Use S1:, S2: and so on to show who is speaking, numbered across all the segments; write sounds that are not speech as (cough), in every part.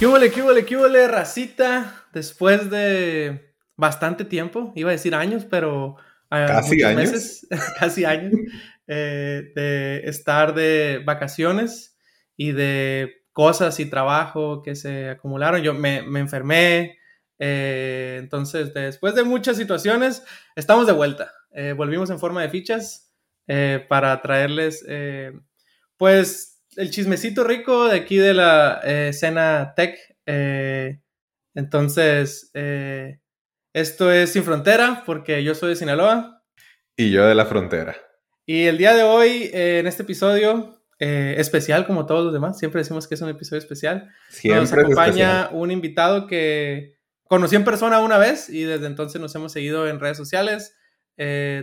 S1: ¿Qué huele, qué huele, qué huele, racita? Después de bastante tiempo, iba a decir años, pero...
S2: Uh, casi años.
S1: Meses, (laughs) casi años, eh, de estar de vacaciones y de cosas y trabajo que se acumularon. Yo me, me enfermé, eh, entonces después de muchas situaciones, estamos de vuelta. Eh, volvimos en forma de fichas para traerles, pues, el chismecito rico de aquí de la eh, escena tech. Eh, entonces, eh, esto es Sin Frontera, porque yo soy de Sinaloa.
S2: Y yo de la frontera.
S1: Y el día de hoy, en este episodio especial, como todos los demás, siempre decimos que es un episodio especial. Siempre nos acompaña un invitado que conocí en persona una vez y desde entonces nos hemos seguido en redes sociales.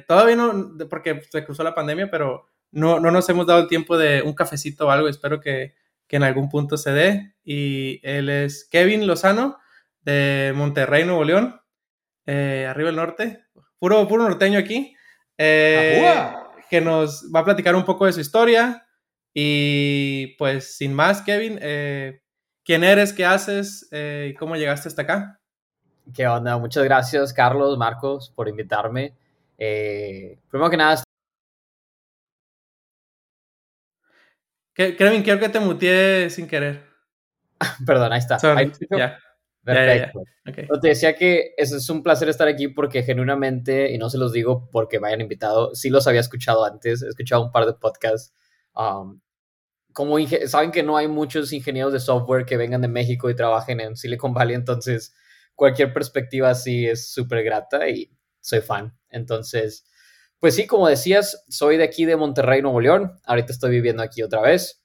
S1: todavía no, porque se cruzó la pandemia, pero no, no nos hemos dado el tiempo de un cafecito o algo, espero que, que en algún punto se dé. Y él es Kevin Lozano de Monterrey, Nuevo León, eh, arriba del norte, puro, puro norteño aquí, eh, que nos va a platicar un poco de su historia. Y pues sin más, Kevin, eh, ¿quién eres? ¿Qué haces? ¿Y cómo llegaste hasta acá?
S3: ¿Qué onda? Muchas gracias, Carlos, Marcos, por invitarme. primero que nada,
S1: Kevin, quiero que te muteé sin querer. (laughs)
S3: Perdón, ahí está.
S1: ya.
S3: Perfecto. Te decía que es un placer estar aquí porque genuinamente, y no se los digo porque me hayan invitado, sí los había escuchado antes, he escuchado un par de podcasts. Um, como saben que no hay muchos ingenieros de software que vengan de México y trabajen en Silicon Valley, entonces cualquier perspectiva así es súper grata y soy fan. Entonces, pues sí, como decías, soy de aquí de Monterrey, Nuevo León. Ahorita estoy viviendo aquí otra vez.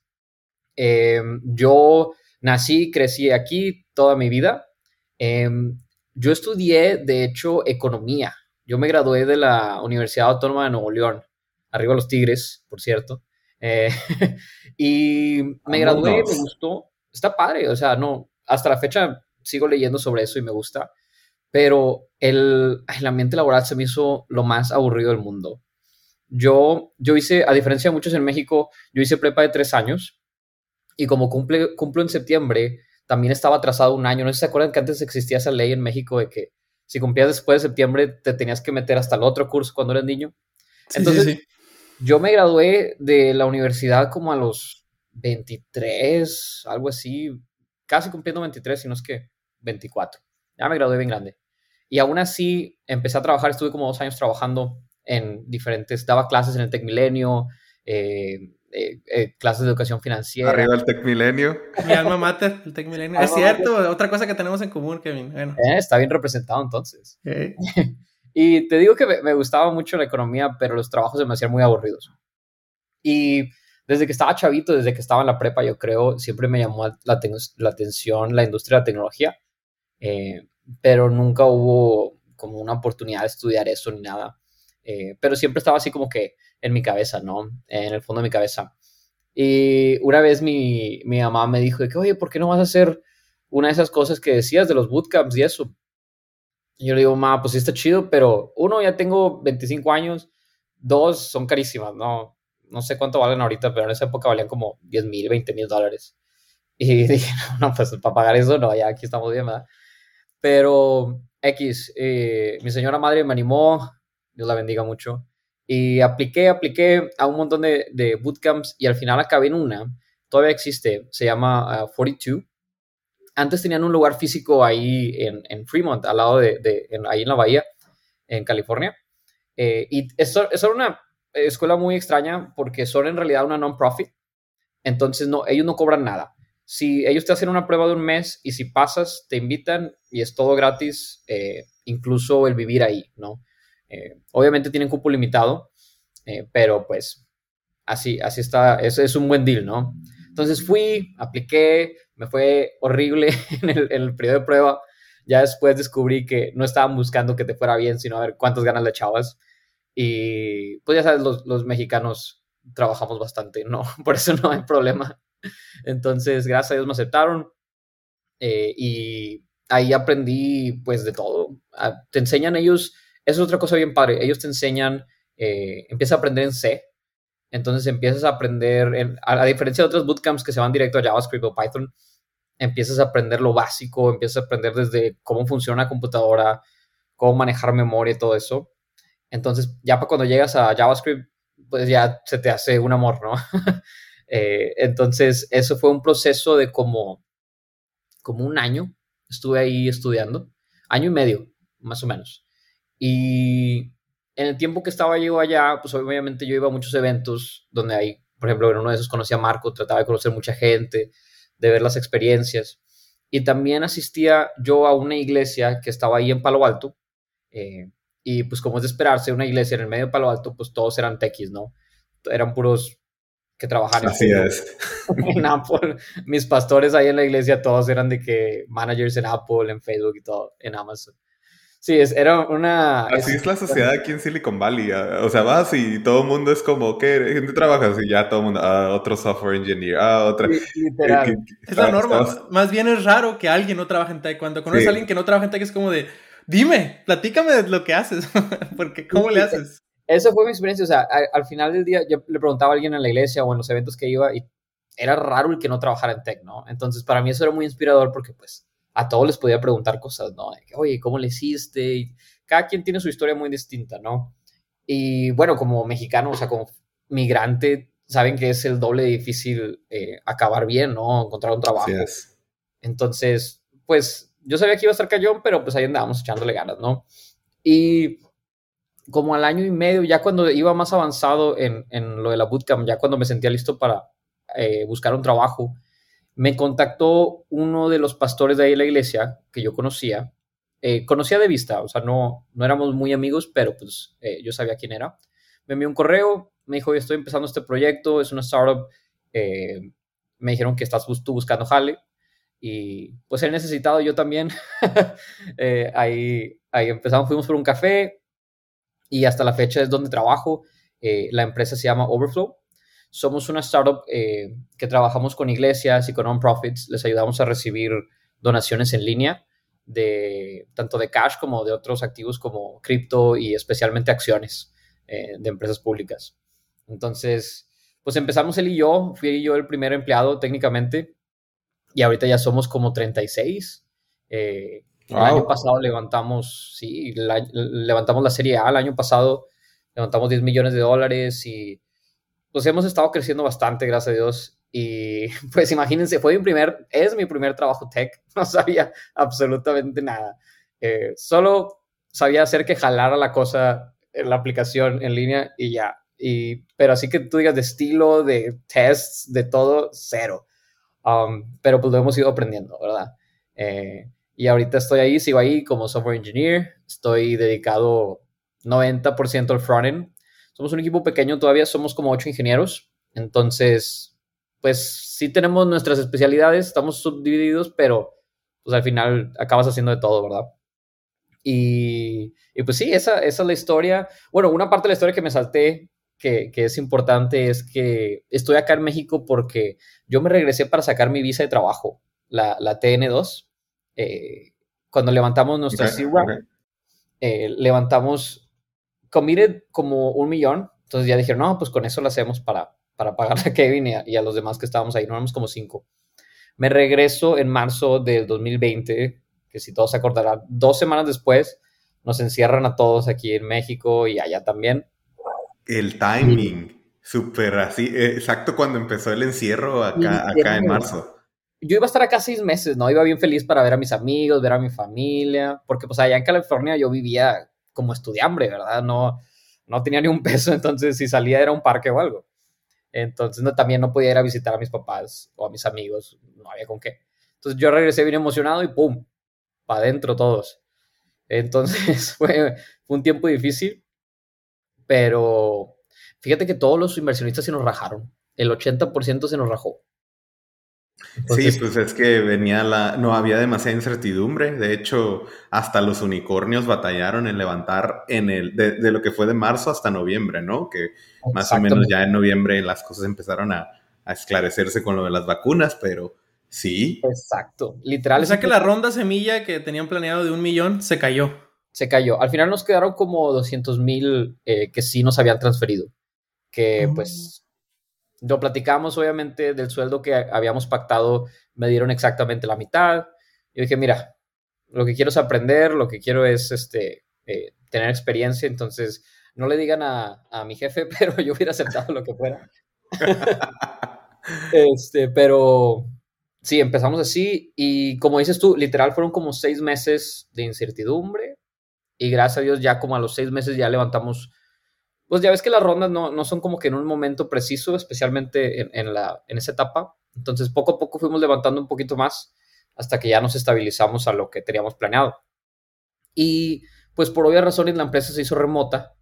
S3: Em, yo nací, crecí aquí toda mi vida. Em, yo estudié, de hecho, economía. Yo me gradué de la Universidad Autónoma de Nuevo León. Arriba los Tigres, por cierto. Eh, (laughs) y me gradué, me gustó. Está padre, o sea, no, hasta la fecha sigo leyendo sobre eso y me gusta pero el, el ambiente laboral se me hizo lo más aburrido del mundo. Yo, yo hice, a diferencia de muchos en México, yo hice prepa de tres años y como cumple, cumplo en septiembre, también estaba atrasado un año. No sé si se acuerdan que antes existía esa ley en México de que si cumplías después de septiembre te tenías que meter hasta el otro curso cuando eras niño. Entonces, yo me gradué de la universidad como a los 23, algo así, casi cumpliendo 23, si no es que 24. Ya me gradué bien grande. Y aún así empecé a trabajar, estuve como dos años trabajando en diferentes, daba clases en el Tech Milenio, eh, eh, eh, clases de educación financiera.
S2: Arriba el Tech Milenio.
S1: Mi alma mater, el Tech Milenio. es cierto, otra cosa que tenemos en común, Kevin.
S3: está bien representado entonces. (laughs) y te digo que me, gustaba mucho la economía, pero los trabajos se me hacían muy aburridos. Y desde que estaba chavito, desde que estaba en la prepa, yo creo, siempre me llamó la, la atención la industria de la tecnología pero nunca hubo como una oportunidad de estudiar eso ni nada. Eh, pero siempre estaba así como que en mi cabeza, ¿no? En el fondo de mi cabeza. Y una vez mi, mi mamá me dijo que, oye, ¿por qué no vas a hacer una de esas cosas que decías de los bootcamps y eso? Y yo le digo, mamá, pues sí está chido, pero uno, ya tengo 25 años, dos, son carísimas, ¿no? No sé cuánto valen ahorita, pero en esa época valían como 10 mil, 20 mil dólares. Y (laughs) dije, no, pues para pagar eso, no, ya aquí estamos bien, ¿verdad? Pero X, eh, mi señora madre me animó, Dios la bendiga mucho, y apliqué, apliqué a un montón de, de bootcamps y al final acabé en una, todavía existe, se llama 42. Ah, Antes tenían un lugar físico ahí en, en Fremont, al lado de, de ahí en la bahía, en California. Eh, y es, es una escuela muy extraña porque son en realidad una non-profit. Entonces, no, ellos no cobran nada si ellos te hacen una prueba de un mes y si pasas, te invitan y es todo gratis, eh, incluso el vivir ahí, ¿no? Eh, obviamente tienen cupo limitado, eh, pero pues así, así está, ese es un buen deal, ¿no? Entonces fui, apliqué, me fue horrible (laughs) en el, periodo de prueba. Ya después descubrí que no estaban buscando que te fuera bien, sino a ver cuántas ganas le echabas. Y pues ya sabes, los, los mexicanos trabajamos bastante, ¿no? (laughs) Por eso no hay problema. Entonces, gracias a Dios me aceptaron eh, y ahí aprendí pues de todo. Ah, te enseñan ellos, eso es otra cosa bien padre, ellos te enseñan, eh, empiezas a aprender en C, entonces empiezas a aprender, a, diferencia de otros bootcamps que se van directo a JavaScript o Python, empiezas a aprender lo básico, empiezas a aprender desde cómo funciona la computadora, cómo manejar memoria y todo eso. Entonces, ya para cuando llegas a JavaScript, pues ya se te hace un amor, ¿no? (laughs) Eh, entonces, eso fue un proceso de como, como un año. Estuve ahí estudiando, año y medio, más o menos. Y en el tiempo que estaba yo allá, pues obviamente yo iba a muchos eventos donde hay, por ejemplo, en uno de esos conocí a Marco, trataba de conocer mucha gente, de ver las experiencias. Y también asistía yo a una iglesia que estaba ahí en Palo Alto. Eh, y pues como es de esperarse, una iglesia en el medio de Palo Alto, pues todos eran techis, ¿no? Eran puros que trabajaban
S2: Así es. (laughs)
S3: en Apple. Mis pastores ahí en la iglesia, todos eran de que managers en Apple, en Facebook y todo, en Amazon. Sí, es, era una...
S2: Así es, la sociedad aquí en Silicon Valley. O sea, vas y todo el mundo es como, ¿qué? ¿Gente trabaja? Y ya todo el mundo, ah, otro software engineer, ah, otra...
S1: literal. es la norma. Más bien es raro que alguien no trabaje en tech. Cuando conoces a alguien que no trabaja en tech es como de, dime, platícame de lo que haces. (laughs) Porque, ¿cómo le haces?
S3: Esa fue mi experiencia. O sea, al final del día yo le preguntaba a alguien en la iglesia o en los eventos que iba y era raro el que no trabajara en tech, ¿no? Entonces, para mí eso era muy inspirador porque, pues, a todos les podía preguntar cosas, ¿no? Oye, ¿cómo le hiciste? Y cada quien tiene su historia muy distinta, ¿no? Y bueno, como mexicano, o sea, como migrante, saben que es el doble difícil eh, acabar bien, ¿no? Encontrar un trabajo. Entonces, pues yo sabía que iba a estar cayón, pero pues ahí andábamos echándole ganas, ¿no? Y como al año y medio, ya cuando iba más avanzado en, en lo de la bootcamp, ya cuando me sentía listo para eh, buscar un trabajo, me contactó uno de los pastores de ahí en la iglesia que yo conocía. Eh, conocía de vista, o sea, no, no éramos muy amigos, pero pues eh, yo sabía quién era. Me envió un correo, me dijo, estoy empezando este proyecto, es una startup. Eh, me dijeron que estás tú buscando jale. Y pues he necesitado yo también. (laughs) ahí, ahí empezamos, fuimos por un café y hasta la fecha es donde trabajo. la empresa se llama Overflow somos una startup eh, que trabajamos con iglesias y con non-profits. Les ayudamos a recibir donaciones en línea, de, tanto de cash como de otros activos como cripto y especialmente acciones eh, de empresas públicas. Entonces, pues empezamos él y yo. Fui yo el primer empleado técnicamente y ahorita ya somos como 36. Eh, el año pasado levantamos, sí, levantamos la serie A. El año pasado levantamos 10 millones de dólares y pues hemos estado creciendo bastante, gracias a Dios. Y (laughs) pues imagínense, fue mi primer, es mi primer trabajo tech, (laughs) no sabía absolutamente nada. Eh, solo sabía hacer que jalara la cosa en la aplicación en línea y ya. Y, pero así que tú digas de estilo, de tests, de todo, cero. Um, pero pues lo hemos ido aprendiendo, ¿verdad? Eh, y ahorita estoy ahí, sigo ahí como software engineer, estoy dedicado 90% al frontend somos un equipo pequeño todavía, somos como ocho ingenieros, entonces, pues sí tenemos nuestras especialidades, estamos subdivididos, pero pues al final acabas haciendo de todo, ¿verdad? Y, pues sí, esa, esa, es la historia. Bueno, una parte de la historia que me salté, que, que, es importante, es que estoy acá en México porque yo me regresé para sacar mi visa de trabajo, la, la TN2. Eh, cuando levantamos nuestra okay, eh, levantamos committed como un millón. Entonces ya dijeron, no, pues con eso lo hacemos para, para pagarle a (laughs) Kevin y a, los demás que estábamos ahí. No éramos como cinco. Me regreso en marzo del 2020, que si todos se acordarán, dos semanas después nos encierran a todos aquí en México y allá también.
S2: El timing, súper así, eh, exacto cuando empezó el encierro acá, acá en marzo.
S3: Yo iba a estar acá seis meses, ¿no? Iba bien feliz para ver a mis amigos, ver a mi familia, porque pues allá en California yo vivía como estudiambre, ¿verdad? No, no tenía ni un peso, (laughs) entonces si salía era un parque o algo. Entonces no, también no podía ir a visitar a mis papás o a mis amigos, no había con qué. Entonces yo regresé bien emocionado y ¡pum! Para adentro todos. Entonces fue, (laughs) fue un tiempo difícil, pero fíjate que todos los inversionistas se nos rajaron. El 80% se nos rajó
S2: sí, pues es que venía la, no había demasiada incertidumbre. De hecho, hasta los unicornios batallaron en levantar en el, de, lo que fue de marzo hasta noviembre, ¿no? Que más o menos ya en noviembre las cosas empezaron a, esclarecerse con lo de las vacunas, pero sí.
S3: Exacto, literal.
S1: O sea que la ronda semilla que tenían planeado de un millón se cayó.
S3: Se cayó. Al final nos quedaron como 200 mil eh, que sí nos habían transferido. Que oh. pues lo platicamos obviamente del sueldo que habíamos pactado, me dieron exactamente la mitad. Yo dije, mira, lo que quiero es aprender, lo que quiero es este, eh, tener experiencia, entonces no le digan a, a, mi jefe, (laughs) pero yo hubiera aceptado lo que fuera. (laughs) este, pero sí, empezamos así y como dices tú, literal fueron como seis meses de incertidumbre y gracias a Dios ya como a los seis meses ya levantamos, pues ya ves que las rondas no, no son como que en un momento preciso, especialmente en, en, la, en esa etapa. Entonces poco a poco fuimos levantando un poquito más hasta que ya nos estabilizamos a lo que teníamos planeado. Y pues por obvias razones la empresa se hizo remota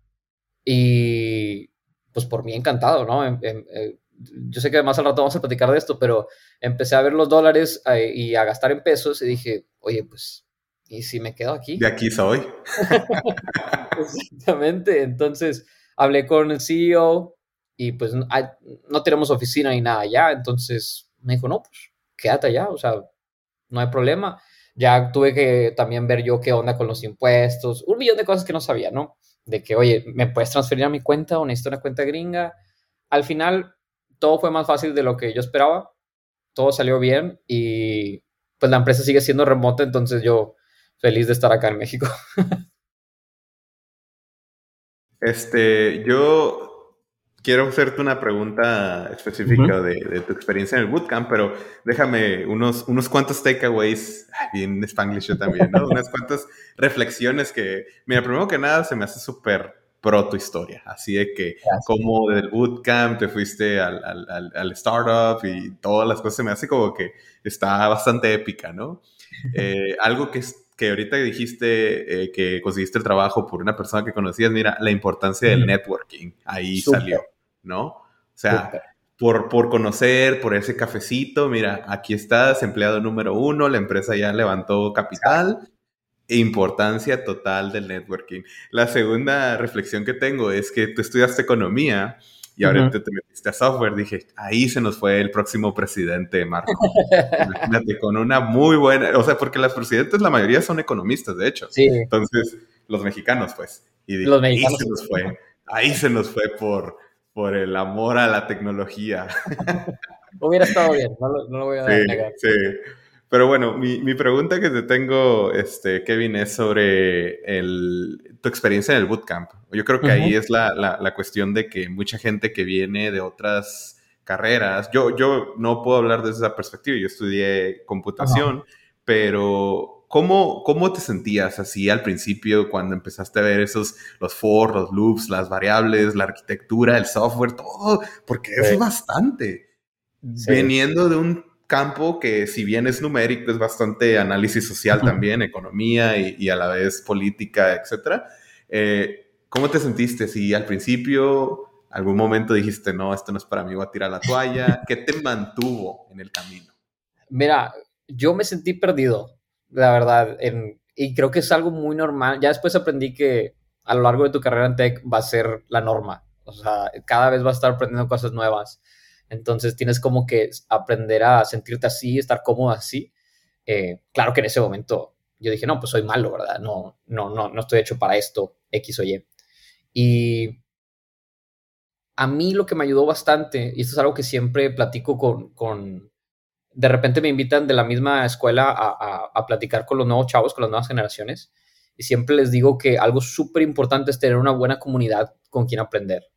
S3: y pues por mí encantado, ¿no? Em, em, eh, yo sé que más al rato vamos a platicar de esto, pero empecé a ver los dólares eh, y a gastar en pesos y dije, oye, pues, ¿y si me quedo aquí?
S2: De aquí soy. (laughs)
S3: Exactamente. Entonces, hablé con el CEO y pues no tenemos oficina ni nada ya. Entonces, me dijo, no, pues, quédate allá, o sea, no hay problema. Ya tuve que también ver yo qué onda con los impuestos, un millón de cosas que no sabía, ¿no? De que, oye, ¿me puedes transferir a mi cuenta o necesito una cuenta gringa? Al final, todo fue más fácil de lo que yo esperaba, todo salió bien y pues la empresa sigue siendo remota, entonces yo feliz de estar acá en México. (laughs)
S2: Este, yo quiero hacerte una pregunta específica de, tu experiencia en el bootcamp, pero déjame unos, unos cuantos takeaways, bien spanglish yo también, ¿no? (laughs) unas cuantas reflexiones que, mira, primero que nada se me hace súper pro tu historia. Así de que, como del bootcamp te fuiste al, al, al, startup y todas las cosas, se me hace como que está bastante épica, ¿no? (laughs) Eh, algo que, que ahorita dijiste eh, que conseguiste el trabajo por una persona que conocías, mira, la importancia del networking, ahí salió, ¿no? O sea, por, por conocer, por ese cafecito, mira, aquí estás, empleado número uno, la empresa ya levantó capital. Importancia total del networking. La segunda reflexión que tengo es que tú estudiaste economía y ahora te metiste a software. Dije, ahí se nos fue el próximo presidente, Marco. (laughs) Imagínate, con una muy buena, o sea, porque las presidentes la mayoría son economistas, de hecho.
S3: Sí.
S2: Entonces, los mexicanos, pues. Y los mexicanos. Ahí se nos fue, ahí se nos fue por, por el amor a la tecnología. (laughs)
S3: Hubiera estado bien, no lo, voy a negar.
S2: Sí. Pero bueno, mi, pregunta que te tengo, este, Kevin, es sobre tu experiencia en el bootcamp. Yo creo que ahí es la, cuestión de que mucha gente que viene de otras carreras, yo, yo no puedo hablar desde esa perspectiva, yo estudié computación, pero ¿cómo, ¿cómo te sentías así al principio cuando empezaste a ver esos, los for, los loops, las variables, la arquitectura, el software, todo? Porque es bastante. Veniendo de un campo que si bien es numérico, es bastante análisis social también, economía y, a la vez política, etc. Eh, ¿Cómo te sentiste? Si al principio, algún momento dijiste, no, esto no es para mí, voy a tirar la toalla, (laughs) ¿qué te mantuvo en el camino?
S3: Mira, yo me sentí perdido, la verdad, y creo que es algo muy normal. Ya después aprendí que a lo largo de tu carrera en tech va a ser la norma. O sea, cada vez vas a estar aprendiendo cosas nuevas. Entonces tienes como que aprender a sentirte así, estar cómodo así. Eh, claro que en ese momento yo dije, no, pues soy malo, ¿verdad? No, no, no, no estoy hecho para esto, X o Y. Y a mí lo que me ayudó bastante, y esto es algo que siempre platico con, con de repente me invitan de la misma escuela a, a, platicar con los nuevos chavos, con las nuevas generaciones, y siempre les digo que algo súper importante es tener una buena comunidad con quien aprender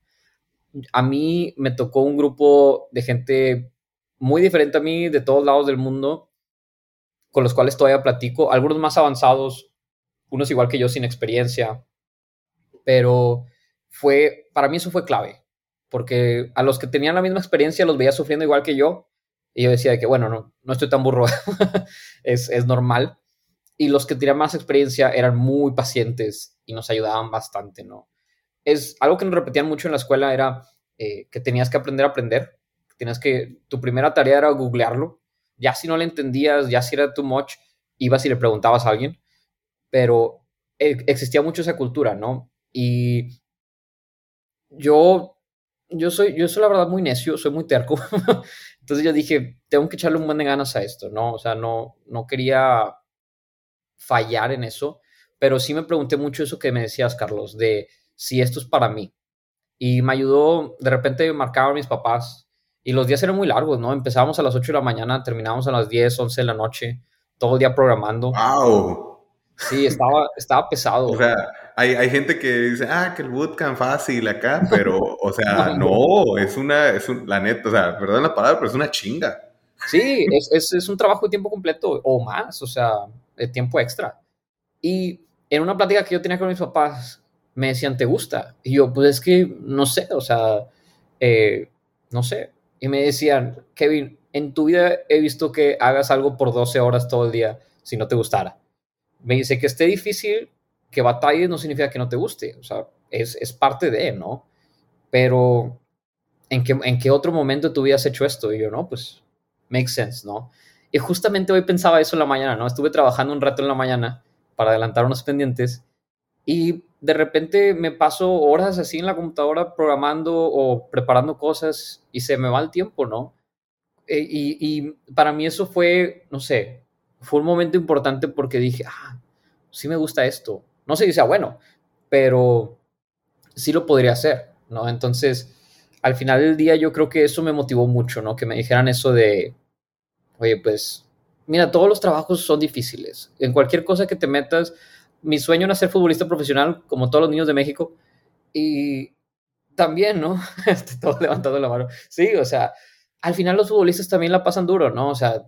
S3: a mí me tocó un grupo de gente muy diferente a mí, de todos lados del mundo, con los cuales todavía platico, algunos más avanzados, unos igual que yo sin experiencia, pero fue, para mí eso fue clave, porque a los que tenían la misma experiencia los veía sufriendo igual que yo, y yo decía que, bueno, no, no estoy tan burro, (laughs) es, es normal, y los que tenían más experiencia eran muy pacientes y nos ayudaban bastante, ¿no? Es algo que nos repetían mucho en la escuela era eh, que tenías que aprender a aprender, tenías que, tu primera tarea era googlearlo, ya si no le entendías, ya si era too much, ibas y le preguntabas a alguien, pero eh, existía mucho esa cultura, ¿no? Y yo, yo soy, yo soy la verdad muy necio, soy muy terco, (laughs) entonces yo dije, tengo que echarle un buen de ganas a esto, ¿no? O sea, no, no quería fallar en eso, pero sí me pregunté mucho eso que me decías, Carlos, de si esto es para mí. Y me ayudó, de repente marcaban mis papás Y los días eran muy largos, ¿no? Empezábamos a las 8 de la mañana, terminábamos a las 10, 11 de la noche, todo el día programando.
S2: ¡Wow!
S3: Sí, estaba, (laughs) estaba pesado.
S2: O sea, hay, hay, gente que dice, ah, que el bootcamp fácil acá, (laughs) pero, o sea, (laughs) no, es una, es un, la neta, o sea, perdón la palabra, pero es una chinga.
S3: Sí, es, es, es un trabajo de tiempo completo o más, o sea, de tiempo extra. Y en una plática que yo tenía con mis papás, me decían, ¿te gusta? Y yo, pues es que no sé, o sea, eh, no sé. Y me decían, Kevin, en tu vida he visto que hagas algo por 12 horas todo el día si no te gustara. Me dice que esté difícil, que batalles no significa que no te guste, o sea, es, es parte de, ¿no? Pero, ¿en qué, ¿en qué otro momento tú hubieras hecho esto? Y yo, no, pues, makes sense, ¿no? Y justamente hoy pensaba eso en la mañana, ¿no? Estuve trabajando un rato en la mañana para adelantar unos pendientes y de repente me paso horas así en la computadora programando o preparando cosas y se me va el tiempo, ¿no? E, y, y, para mí eso fue, no sé, fue un momento importante porque dije, ah, sí me gusta esto. No sé si sea bueno, pero sí lo podría hacer, ¿no? Entonces, al final del día yo creo que eso me motivó mucho, ¿no? Que me dijeran eso de, oye, pues, mira, todos los trabajos son difíciles. En cualquier cosa que te metas, mi sueño era ser futbolista profesional, como todos los niños de México. Y también, ¿no? (laughs) Este, todo levantando la mano. Sí, o sea, al final los futbolistas también la pasan duro, ¿no? O sea,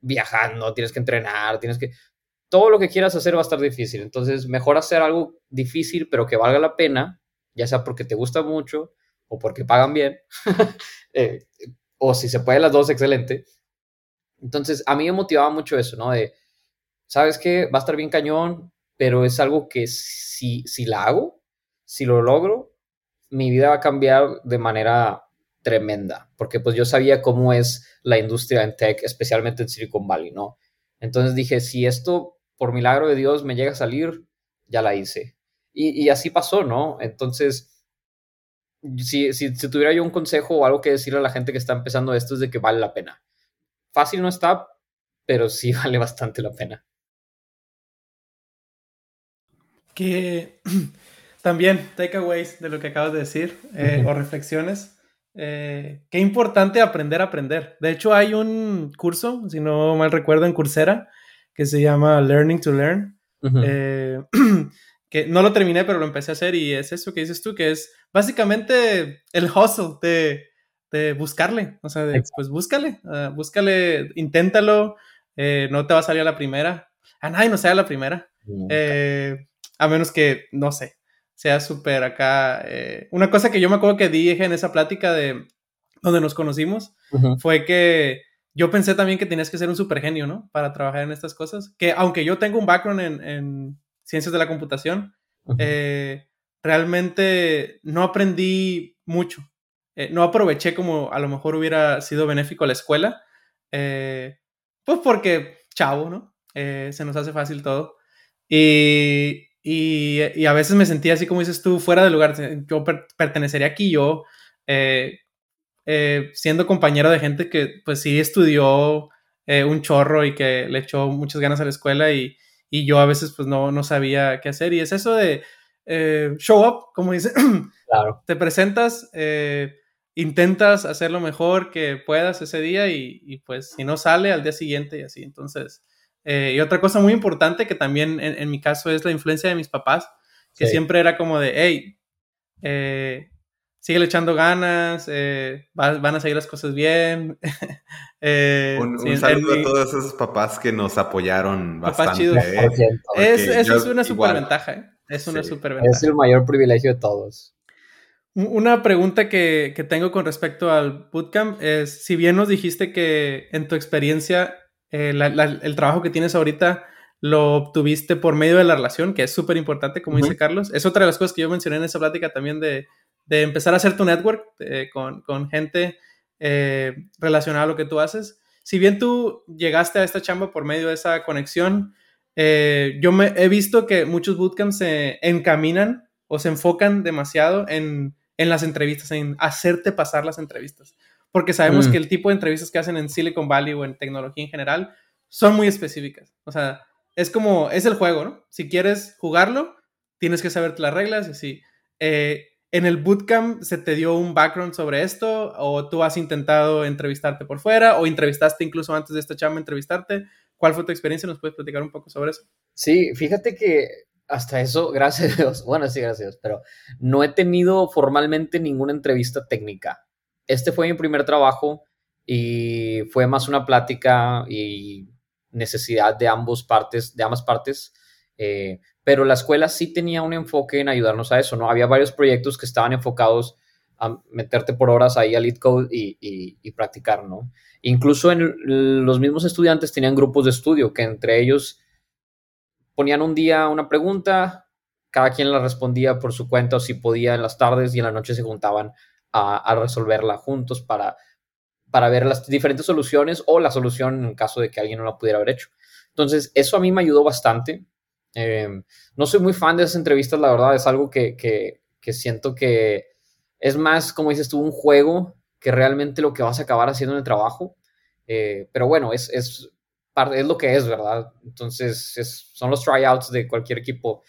S3: viajando, tienes que entrenar, tienes que... Todo lo que quieras hacer va a estar difícil. Entonces, mejor hacer algo difícil, pero que valga la pena, ya sea porque te gusta mucho o porque pagan bien, (laughs) eh, o si se puede las dos, excelente. Entonces, a mí me motivaba mucho eso, ¿no? De, ¿sabes qué? Va a estar bien cañón, pero es algo que si, si la hago, si lo logro, mi vida va a cambiar de manera tremenda, porque pues yo sabía cómo es la industria en tech, especialmente en Silicon Valley, ¿no? Entonces dije, si esto por milagro de Dios me llega a salir, ya la hice. Y, así pasó, ¿no? Entonces, si, si, si, tuviera yo un consejo o algo que decirle a la gente que está empezando esto es de que vale la pena. Fácil no está, pero sí (laughs) vale bastante la pena
S1: que (clears throat) también takeaways de lo que acabas de decir eh, o reflexiones. Eh, qué importante aprender a aprender. De hecho, hay un curso, si no mal recuerdo, en Coursera que se llama Learning to Learn. Eh, (clears throat) que no lo terminé, pero lo empecé a hacer y es eso que dices tú, que es básicamente el hustle de, de buscarle. O sea, pues búscale, uh, búscale, inténtalo, no te va a salir a la primera. A nadie nos sale a la primera. A menos que, no sé, sea súper acá. Eh, una cosa que yo me acuerdo que dije en esa plática de donde nos conocimos fue que yo pensé también que tenías que ser un super genio, ¿no? Para trabajar en estas cosas. Que aunque yo tengo un background en, ciencias de la computación, eh, realmente no aprendí mucho. Eh, no aproveché como a lo mejor hubiera sido benéfico a la escuela. pues porque, chavo, ¿no? se nos hace fácil todo. Y, y, a veces me sentía así como dices tú, fuera de lugar. Yo pertenecería aquí, yo eh, eh, siendo compañero de gente que pues sí estudió eh, un chorro y que le echó muchas ganas a la escuela y, y yo a veces pues no, no, sabía qué hacer. Y es eso de show up, como dice. (clears throat)
S3: Claro.
S1: Te presentas, intentas hacer lo mejor que puedas ese día y, y pues si no sale al día siguiente y así. Entonces... Eh, y otra cosa muy importante que también en, mi caso es la influencia de mis papás, que siempre era como de, hey, eh, sigue echando ganas, eh, van a seguir las cosas bien. (laughs)
S2: un, saludo a todos esos papás que nos apoyaron bastante.
S1: Es, eso es una super ventaja, es una super ventaja.
S3: Es el mayor privilegio de todos.
S1: Una pregunta que, que tengo con respecto al bootcamp es, si bien nos dijiste que en tu experiencia eh, el trabajo que tienes ahorita lo obtuviste por medio de la relación, que es súper importante, como dice Carlos. Es otra de las cosas que yo mencioné en esa plática también de, de empezar a hacer tu network eh, con, con, gente eh, relacionada a lo que tú haces. Si bien tú llegaste a esta chamba por medio de esa conexión, yo me, he visto que muchos bootcamps se encaminan o se enfocan demasiado en, en las entrevistas, en hacerte pasar las entrevistas porque sabemos mm. que el tipo de entrevistas que hacen en Silicon Valley o en tecnología en general son muy específicas. O sea, es como, es el juego, ¿no? Si quieres jugarlo, tienes que saberte las reglas y así. Eh, ¿En el bootcamp se te dio un background sobre esto? ¿O tú has intentado entrevistarte por fuera? ¿O entrevistaste incluso antes de esta chamba entrevistarte? ¿Cuál fue tu experiencia? ¿Nos puedes platicar un poco sobre eso?
S3: Sí, fíjate que hasta eso, (laughs) gracias a Dios, bueno, sí, gracias, pero no he tenido formalmente ninguna entrevista técnica. Este fue mi primer trabajo y fue más una plática y necesidad de ambos partes, de ambas partes. Eh, pero la escuela sí tenía un enfoque en ayudarnos a eso, ¿no? Había varios proyectos que estaban enfocados a meterte por horas ahí a lead code y, practicar, ¿no? Incluso en los mismos estudiantes tenían grupos de estudio que entre ellos ponían un día una pregunta, cada quien la respondía por su cuenta o si podía en las tardes y en la noche se juntaban a, resolverla juntos para, para ver las diferentes soluciones o la solución en caso de que alguien no la pudiera haber hecho. Entonces, eso a mí me ayudó bastante. Em, no soy muy fan de esas entrevistas, la verdad, es algo que, que, siento que es más, como dices tú, un juego que realmente lo que vas a acabar haciendo en el trabajo. Eh, pero bueno, es, es, es lo que es, ¿verdad? Entonces, son los tryouts de cualquier equipo.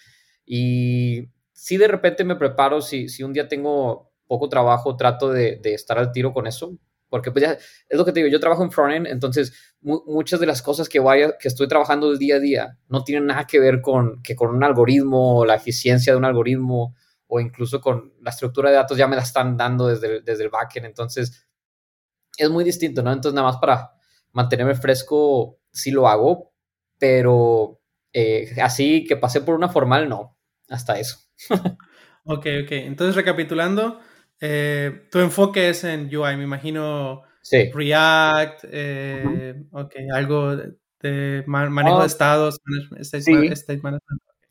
S3: Y si de repente me preparo, si, si un día tengo poco trabajo, trato de, de estar al tiro con eso, porque pues ya es lo que te digo, yo trabajo en frontend, entonces muchas de las cosas que vaya, que estoy trabajando del día a día no tienen nada que ver con que con un algoritmo, o la eficiencia de un algoritmo o incluso con la estructura de datos ya me la están dando desde el, desde el backend, entonces es muy distinto, ¿no? Entonces nada más para mantenerme fresco sí lo hago, pero eh, así que pasé por una formal, no, hasta eso.
S1: ok, ok, entonces recapitulando, eh, tu enfoque es en UI, me imagino React, eh, algo de, manejo de ah, estados,
S3: sí.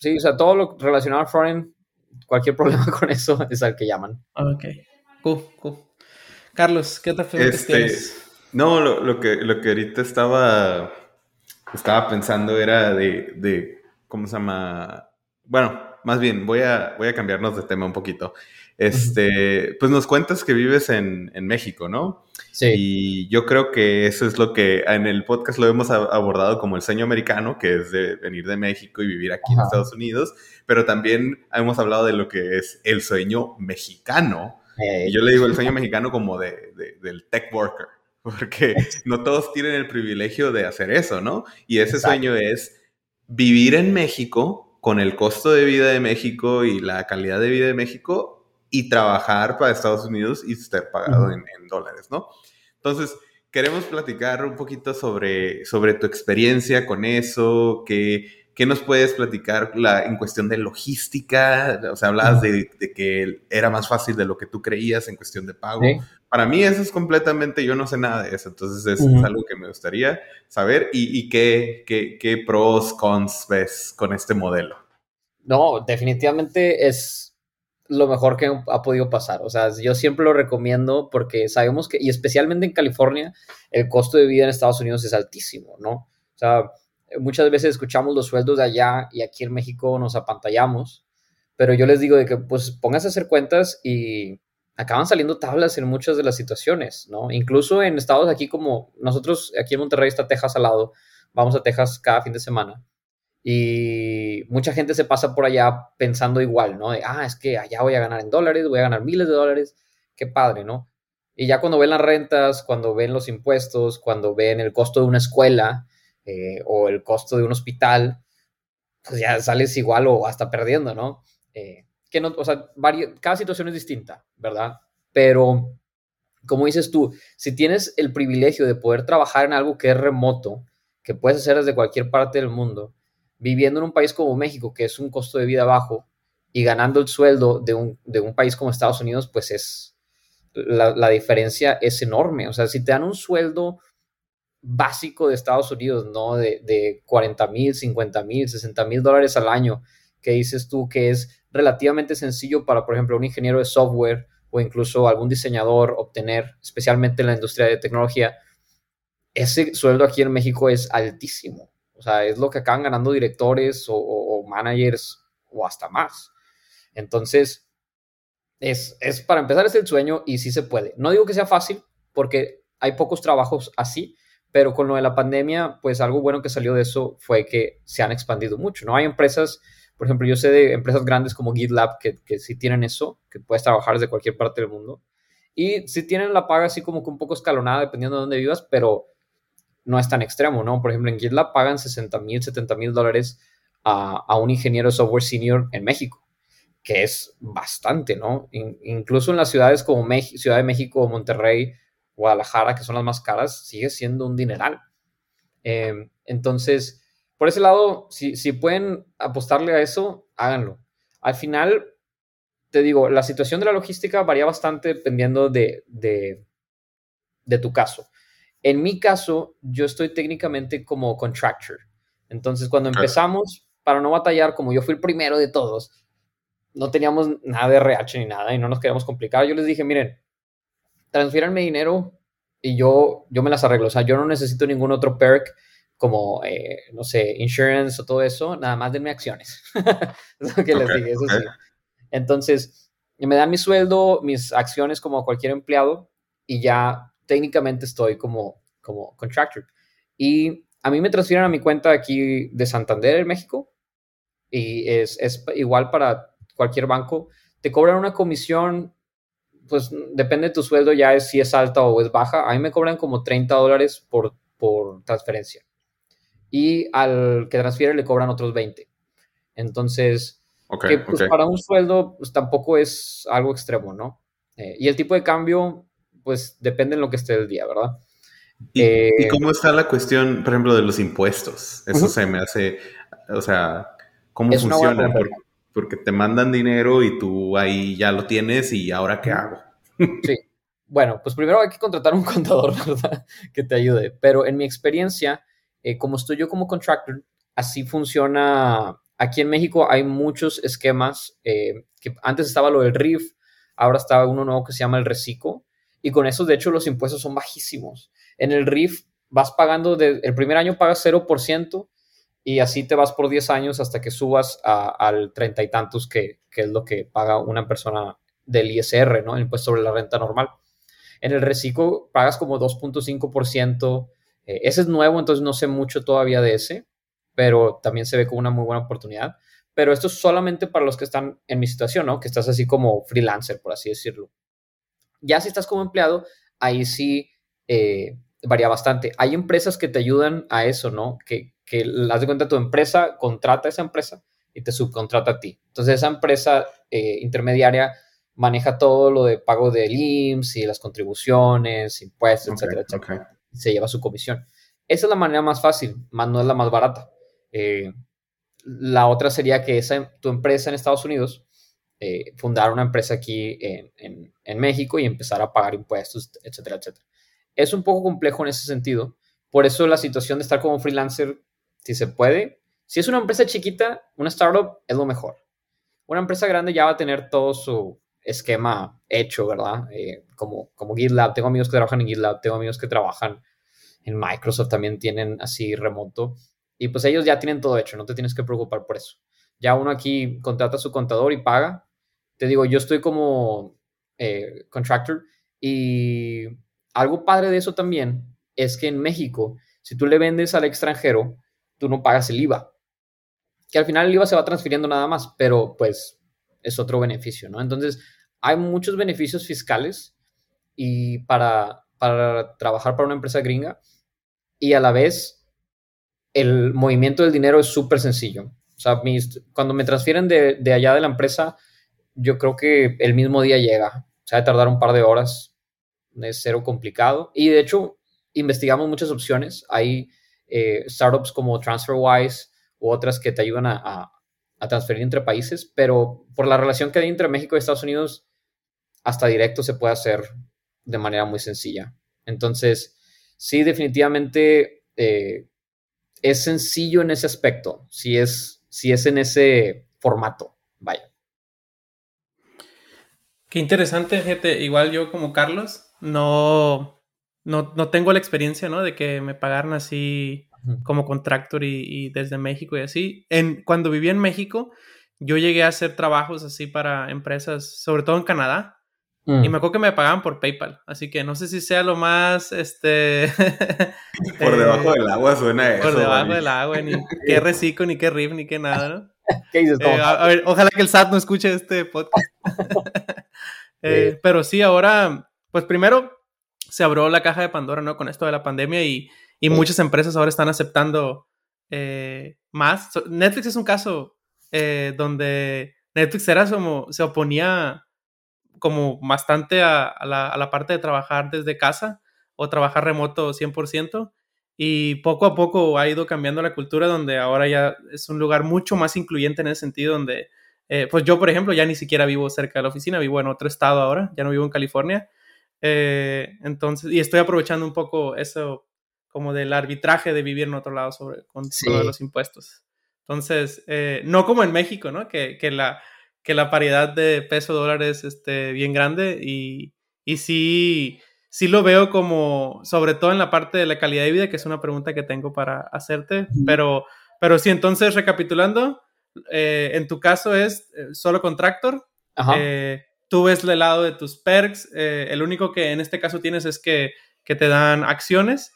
S3: Sí, o sea, todo lo relacionado a frontend, cualquier (laughs) problema con eso es al que llaman.
S1: Ok, cool, cool. Carlos, ¿qué otra este,
S2: No, lo, que, lo que ahorita estaba, estaba pensando era de, de, ¿cómo se llama? Bueno, más bien, voy a, voy a cambiarnos de tema un poquito. Este, pues nos cuentas que vives en, México, ¿no? Sí. Y yo creo que eso es lo que en el podcast lo hemos abordado como el sueño americano, que es de venir de México y vivir aquí en Estados Unidos, pero también hemos hablado de lo que es el sueño mexicano. Y yo le digo el sueño mexicano como de, del tech worker, (laughs) porque no todos tienen el privilegio de hacer eso, ¿no? Y ese sueño es vivir en México con el costo de vida de México y la calidad de vida de México y trabajar para Estados Unidos y ser pagado en, dólares, ¿no? Entonces, queremos platicar un poquito sobre, sobre tu experiencia con eso, qué, qué nos puedes platicar la, en cuestión de logística, o sea, hablabas de, que era más fácil de lo que tú creías en cuestión de pago. Para mí eso es completamente, yo no sé nada de eso, entonces es, algo que me gustaría saber y, y qué, qué, qué pros, cons ves con este modelo.
S3: No, definitivamente es lo mejor que ha podido pasar. O sea, yo siempre lo recomiendo porque sabemos que, y especialmente en California, el costo de vida en Estados Unidos es altísimo, ¿no? O sea, muchas veces escuchamos los sueldos de allá y aquí en México nos apantallamos, pero yo les digo de que pues pónganse a hacer cuentas y acaban saliendo tablas en muchas de las situaciones, ¿no? Incluso en estados aquí como nosotros, aquí en Monterrey está Texas al lado, vamos a Texas cada fin de semana y mucha gente se pasa por allá pensando igual, ¿no? Ah, es que allá voy a ganar en dólares, voy a ganar miles de dólares, qué padre, ¿no? Y ya cuando ven las rentas, cuando ven los impuestos, cuando ven el costo de una escuela eh, o el costo de un hospital, pues ya sales igual o hasta perdiendo, ¿no? Eh, que no, o sea, cada situación es distinta, ¿verdad? Pero, como dices tú, si tienes el privilegio de poder trabajar en algo que es remoto, que puedes hacer desde cualquier parte del mundo, viviendo en un país como México, que es un costo de vida bajo, y ganando el sueldo de un, país como Estados Unidos, pues es, la, diferencia es enorme. O sea, si te dan un sueldo básico de Estados Unidos, ¿no? De, de 40 mil, 50 mil, 60 mil dólares al año, que dices tú que es relativamente sencillo para, por ejemplo, un ingeniero de software o incluso algún diseñador obtener, especialmente en la industria de tecnología, ese sueldo aquí en México es altísimo. O sea, es lo que acaban ganando directores o, managers o hasta más. Entonces, es, es, para empezar es el sueño y sí se puede. No digo que sea fácil porque hay pocos trabajos así, pero con lo de la pandemia, pues algo bueno que salió de eso fue que se han expandido mucho, ¿no? Hay empresas Por ejemplo, yo sé de empresas grandes como GitLab que, que sí tienen eso, que puedes trabajar desde cualquier parte del mundo. Y sí tienen la paga así como que un poco escalonada dependiendo de dónde vivas, pero no es tan extremo, ¿no? Por ejemplo, en GitLab pagan 60 mil, 70 mil dólares a, a, un ingeniero software senior en México, que es bastante, ¿no? incluso en las ciudades como Ciudad de México, Monterrey, Guadalajara, que son las más caras, sigue siendo un dineral. Em, entonces, por ese lado, si, si pueden apostarle a eso, háganlo. Al final, te digo, la situación de la logística varía bastante dependiendo de, de, de tu caso. En mi caso, yo estoy técnicamente como contractor. Entonces, cuando empezamos, para no batallar, como yo fui el primero de todos, no teníamos nada de RH ni nada y no nos queríamos complicar. Yo les dije, miren, transfieranme dinero y yo, yo me las arreglo. O sea, yo no necesito ningún otro perk como, eh, no sé, insurance o todo eso, nada más denme acciones. (laughs) es lo que les dije, eso sí. Entonces, me dan mi sueldo, mis acciones como cualquier empleado y ya técnicamente estoy como, como contractor. Y a mí me transfieren a mi cuenta aquí de Santander en México y es, es igual para cualquier banco. Te cobran una comisión, pues depende de tu sueldo, ya es si es alta o es baja. A mí me cobran como 30 dólares por, por transferencia. Y al que transfiere le cobran otros 20. Entonces, que, pues, para un sueldo pues, tampoco es algo extremo, ¿no? Eh, y el tipo de cambio, pues depende en lo que esté el día, ¿verdad?
S2: ¿Y, eh, cómo está la cuestión, por ejemplo, de los impuestos? Eso se me hace, o sea, ¿cómo funciona? Porque, te mandan dinero y tú ahí ya lo tienes y ahora qué hago.
S3: Sí. Bueno, pues primero hay que contratar un (laughs) contador, ¿verdad? Que te ayude. Pero en mi experiencia, eh, como estoy yo como contractor, así funciona. Aquí en México hay muchos esquemas, eh, que antes estaba lo del RIF, ahora está uno nuevo que se llama el RECICO, y con eso, de hecho, los impuestos son bajísimos. En el RIF vas pagando, el primer año pagas 0% y así te vas por 10 años hasta que subas al treinta y tantos, que, es lo que paga una persona del ISR, ¿no? Impuesto sobre la renta normal. En el RECICO pagas como 2.5%. Eh, ese es nuevo, entonces no sé mucho todavía de ese, pero también se ve como una muy buena oportunidad. Pero esto es solamente para los que están en mi situación, ¿no? Que estás así como freelancer, por así decirlo. Ya si estás como empleado, ahí sí eh, varía bastante. Hay empresas que te ayudan a eso, ¿no? Que, que las de cuenta tu empresa contrata a esa empresa y te subcontrata a ti. Entonces esa empresa eh, intermediaria maneja todo lo de pago del IMSS y las contribuciones, impuestos, etcétera, etcétera. Se lleva su comisión. Esa es la manera más fácil, más no es la más barata. Eh, la otra sería que esa, tu empresa en Estados Unidos eh, fundar una empresa aquí en, en, México y empezar a pagar impuestos, etcétera, etcétera. Es un poco complejo en ese sentido. Por eso la situación de estar como freelancer, si se puede, si es una empresa chiquita, una startup es lo mejor. Una empresa grande ya va a tener todo su esquema hecho, ¿verdad? Eh, como, como GitLab. Tengo amigos que trabajan en GitLab, tengo amigos que trabajan en Microsoft, también tienen así remoto. Y pues ellos ya tienen todo hecho, no te tienes que preocupar por eso. Ya uno aquí contrata a su contador y paga. Te digo, yo estoy como eh, contractor y algo padre de eso también es que en México, si tú le vendes al extranjero, tú no pagas el IVA. Que al final el IVA se va transfiriendo nada más, pero pues es otro beneficio, ¿no? Entonces, hay muchos beneficios fiscales y para, para trabajar para una empresa gringa y a la vez el movimiento del dinero es súper sencillo. O sea, cuando me transfieren de, de, allá de la empresa, yo creo que el mismo día llega. O sea, de tardar un par de horas. Es cero complicado. Y de hecho, investigamos muchas opciones. Hay eh, startups como TransferWise u otras que te ayudan a, a, a, transferir entre países, pero por la relación que hay entre México y Estados Unidos, hasta directo se puede hacer de manera muy sencilla. Entonces, sí, definitivamente eh, es sencillo en ese aspecto, si es, si es en ese formato, vaya.
S1: Qué interesante, gente. Igual yo como Carlos, no, no, no tengo la experiencia, ¿no? De que me pagaran así como contractor y, desde México y así. En, cuando viví en México, yo llegué a hacer trabajos así para empresas, sobre todo en Canadá, y mm. me acuerdo que me pagaban por PayPal, así que no sé si sea lo más, este...
S2: por (laughs) debajo del agua suena eso.
S1: Por debajo del agua, ni (laughs) qué reciclo, ni qué RIF, ni qué nada, ¿no? (laughs) ¿Qué dices? Eh, a, ver, ojalá que el SAT no escuche este podcast. (laughs) Eh, pero sí, ahora, pues primero se abrió la caja de Pandora, ¿no? Con esto de la pandemia y, y muchas empresas ahora están aceptando eh, más. Netflix es un caso donde Netflix era como, se oponía como bastante a, la, a, la, parte de trabajar desde casa o trabajar remoto 100%. Y poco a poco ha ido cambiando la cultura donde ahora ya es un lugar mucho más incluyente en ese sentido, donde, eh, pues yo, por ejemplo, ya ni siquiera vivo cerca de la oficina, vivo en otro estado ahora, ya no vivo en California. Eh, entonces, y estoy aprovechando un poco eso como del arbitraje de vivir en otro lado sobre con los impuestos. Entonces, eh, no como en México, ¿no? Que, que, la, que la paridad de peso dólar es este, bien grande y, y sí sí lo veo como, sobre todo en la parte de la calidad de vida, que es una pregunta que tengo para hacerte, pero, pero sí, entonces recapitulando, eh, en tu caso es eh, solo contractor, eh, tú ves el lado de tus perks, el único que en este caso tienes es que, que te dan acciones.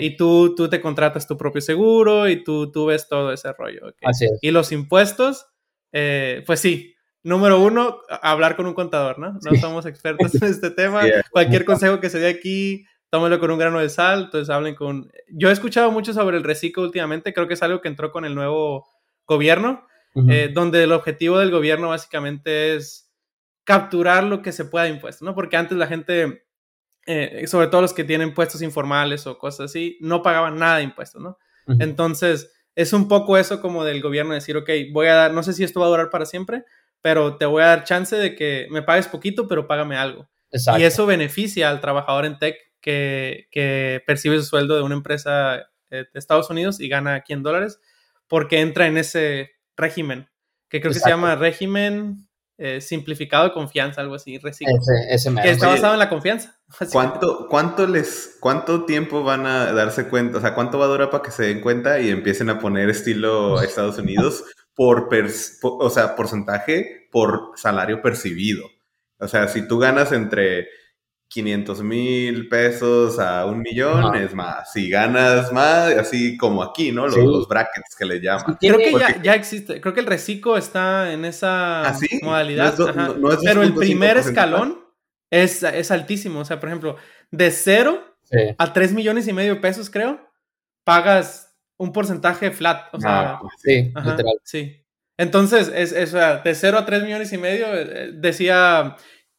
S1: y tú, tú te contratas tu propio seguro y tú, tú ves todo ese rollo. Así es. Y los impuestos, pues sí, número uno, hablar con un contador, ¿no? No somos expertos en este tema. Cualquier consejo que se dé aquí, tómelo con un grano de sal. Entonces hablen con... Yo he escuchado mucho sobre el reciclo últimamente, creo que es algo que entró con el nuevo gobierno, eh, donde el objetivo del gobierno básicamente es capturar lo que se pueda de impuestos, ¿no? Porque antes la gente, eh, sobre todo los que tienen puestos informales o cosas así, no pagaban nada de impuestos, ¿no? Entonces, es un poco eso como del gobierno decir, ok, voy a dar, no sé si esto va a durar para siempre, pero te voy a dar chance de que me pagues poquito, pero págame algo. Y eso beneficia al trabajador en tech que, que, percibe su sueldo de una empresa eh, de Estados Unidos y gana aquí en dólares, porque entra en ese régimen, que creo que se llama régimen eh, simplificado de confianza, algo así, reciclo. que está basado en la confianza. (laughs)
S2: ¿Cuánto, cuánto, les, ¿Cuánto tiempo van a darse cuenta? O sea, ¿cuánto va a durar para que se den cuenta y empiecen a poner estilo Estados Unidos? Por, o sea, porcentaje por salario percibido. O sea, si tú ganas entre 500 mil pesos a un millón, es más. Si ganas más, así como aquí, ¿no? Los, brackets que le llaman.
S1: Creo que ya, existe. Creo que el reciclo está en esa ¿Ah, modalidad. Pero el primer escalón es, es, altísimo. O sea, por ejemplo, de cero a 3 millones y medio de pesos, creo, pagas un porcentaje flat. O sea, ah, sí, literal. Sí. Entonces, es, es, de 0 a 3 millones y medio, eh, eh, decía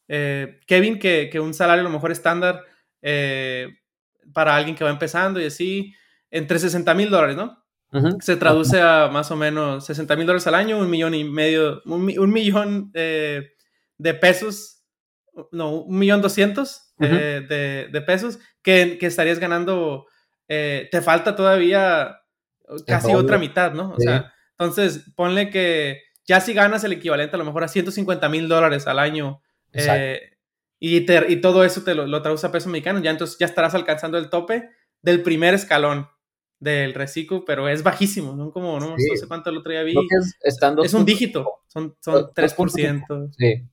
S1: eh, Kevin que, que, un salario a lo mejor estándar para alguien que va empezando y así, entre 60 mil dólares, ¿no? Se traduce a más o menos 60 mil dólares al año, un millón y medio, un, millón de pesos, no, un millón doscientos de, de, pesos que, que estarías ganando. te falta todavía casi otra mitad, ¿no? O sea, entonces ponle que ya si ganas el equivalente a lo mejor a 150 mil dólares al año eh, y, y, todo eso te lo, lo traduce a peso mexicano, ya entonces ya estarás alcanzando el tope del primer escalón del reciclo, pero es bajísimo, ¿no? Como, no, sé cuánto el otro día vi. Es, un dígito, son, son 3%. Sí.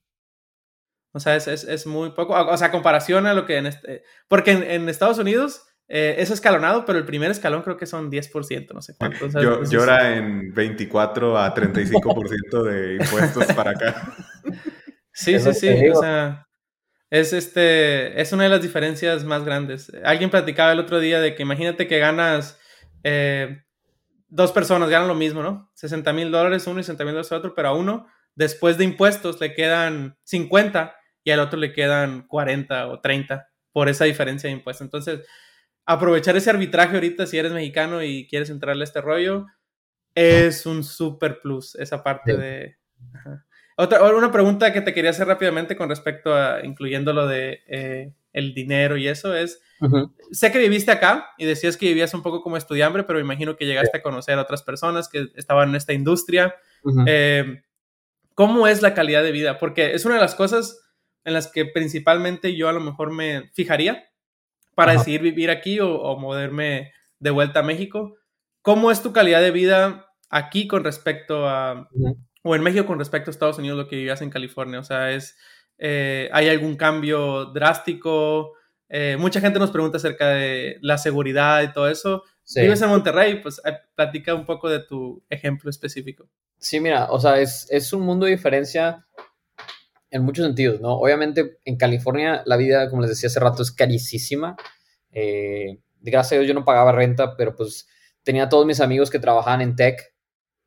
S1: O sea, es, es, es, muy poco. O sea, comparación a lo que en este. Porque en, en Estados Unidos eh, es escalonado, pero el primer escalón creo que son 10%, no sé cuánto.
S2: Yo, llora en 24 a 35% de impuestos para acá. (laughs)
S1: Sí, sí, sí. O sea, es, este, es una de las diferencias más grandes. Alguien platicaba el otro día de que imagínate que ganas, eh, dos personas ganan lo mismo, ¿no? 60 mil dólares uno y 60 mil dólares otro, pero a uno, después de impuestos, le quedan 50 y al otro le quedan 40 o 30 por esa diferencia de impuestos. Entonces, aprovechar ese arbitraje ahorita si eres mexicano y quieres entrarle a este rollo, es un super plus esa parte de... Otra, una pregunta que te quería hacer rápidamente con respecto a, incluyendo lo de eh, el dinero y eso es, sé que viviste acá y decías que vivías un poco como estudiante, pero imagino que llegaste a conocer a otras personas que estaban en esta industria. Eh, ¿Cómo es la calidad de vida? Porque es una de las cosas en las que principalmente yo a lo mejor me fijaría para decidir vivir aquí o, moverme de vuelta a México. ¿Cómo es tu calidad de vida aquí con respecto a, o en México con respecto a Estados Unidos, lo que vivías en California? O sea, es, eh, ¿hay algún cambio drástico? Eh, mucha gente nos pregunta acerca de la seguridad y todo eso. vives en Monterrey, pues eh, platica un poco de tu ejemplo específico.
S3: Sí, mira, o sea, es, es un mundo de diferencia en muchos sentidos, ¿no? Obviamente en California la vida, como les decía hace rato, es carísima. Eh, gracias a Dios yo no pagaba renta, pero pues tenía todos mis amigos que trabajaban en tech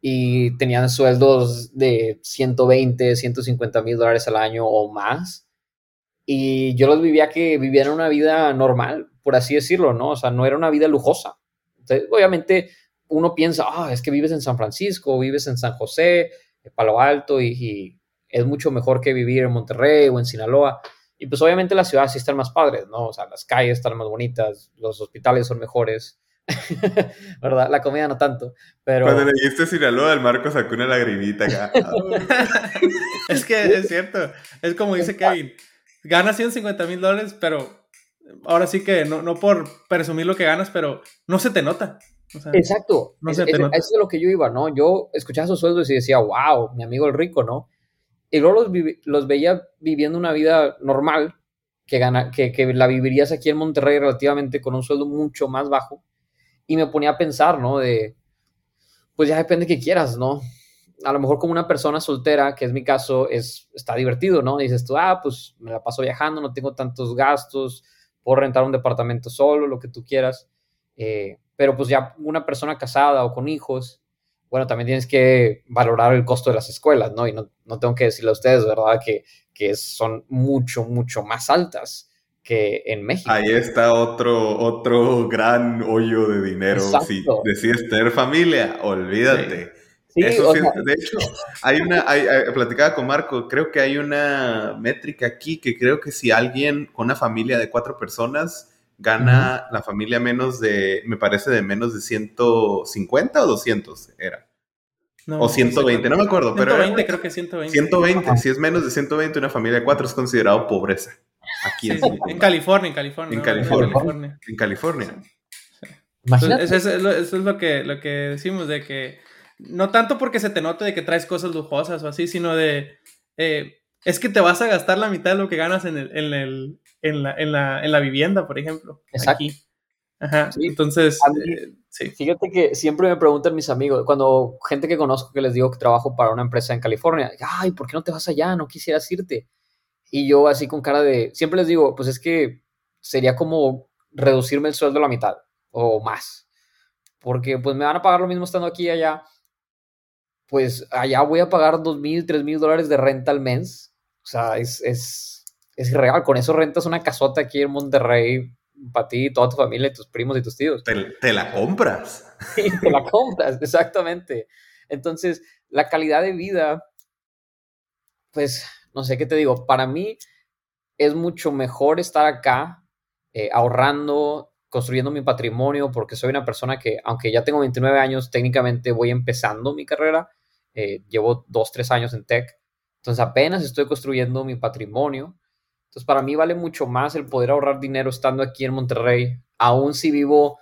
S3: y tenían sueldos de 120, 150 mil dólares al año o más. Y yo los vivía que vivían una vida normal, por así decirlo, ¿no? O sea, no era una vida lujosa. Obviamente uno piensa, ah, es que vives en San Francisco, vives en San José, en Palo Alto, y, es mucho mejor que vivir en Monterrey o en Sinaloa. Y pues obviamente las ciudades sí están más padres, ¿no? O sea, las calles están más bonitas, los hospitales son mejores, (laughs) ¿verdad? La comida no tanto, pero...
S2: Cuando le dijiste Sinaloa, el Marco sacó una lagrimita acá. (laughs) (laughs)
S1: es que es cierto, es como dice Kevin, ganas 150 mil dólares, pero ahora sí que no, no por presumir lo que ganas, pero no se te nota.
S3: Exacto, no se te nota. eso es lo que yo iba, ¿no? Yo escuchaba esos sueldos y decía, wow, mi amigo el rico, ¿no? Y luego los, los veía viviendo una vida normal, que, gana, que, que la vivirías aquí en Monterrey relativamente con un sueldo mucho más bajo y me ponía a pensar, ¿no? De, pues ya depende de qué quieras, ¿no? A lo mejor como una persona soltera, que es mi caso, es, está divertido, ¿no? Dices tú, ah, pues me la paso viajando, no tengo tantos gastos, puedo rentar un departamento solo, lo que tú quieras. Eh, pero pues ya una persona casada o con hijos, bueno, también tienes que valorar el costo de las escuelas, ¿no? Y no, no tengo que decirle a ustedes, ¿verdad? Que, que son mucho, mucho más altas que en México.
S2: Ahí está otro, otro gran hoyo de dinero. Si decides tener familia, olvídate. Eso de hecho, hay una, hay, platicaba con Marco, creo que hay una métrica aquí que creo que si alguien con una familia de cuatro personas gana la familia menos de, me parece de menos de 150 o 200 era. o 120, no me acuerdo,
S1: 120, pero... creo que 120.
S2: 120, si es menos de 120, una familia de cuatro es considerado pobreza. Aquí
S1: en, California, en California.
S2: En California. En California.
S1: eso, es, lo, que, lo que decimos, de que no tanto porque se te note de que traes cosas lujosas o así, sino de... Eh, es que te vas a gastar la mitad de lo que ganas en, el, en, el, en, la, en, la, en la vivienda, por ejemplo. Exacto. Aquí. Ajá. Entonces, eh, sí.
S3: Fíjate que siempre me preguntan mis amigos, cuando gente que conozco que les digo que trabajo para una empresa en California, ay, ¿por qué no te vas allá? No quisieras irte. Y yo así con cara de, siempre les digo, pues es que sería como reducirme el sueldo a la mitad o más. Porque pues me van a pagar lo mismo estando aquí y allá. Pues allá voy a pagar dos mil, tres mil dólares de renta al mes. O sea, es, es, es real. Con eso rentas una casota aquí en Monterrey para ti, toda tu familia, tus primos y tus tíos.
S2: Te, te la compras. (laughs)
S3: Sí, te la compras, exactamente. Entonces, la calidad de vida, pues no sé qué te digo, para mí es mucho mejor estar acá eh, ahorrando, construyendo mi patrimonio, porque soy una persona que, aunque ya tengo 29 años, técnicamente voy empezando mi carrera, eh, llevo 2, 3 años en tech, entonces apenas estoy construyendo mi patrimonio. Entonces para mí vale mucho más el poder ahorrar dinero estando aquí en Monterrey, aún si vivo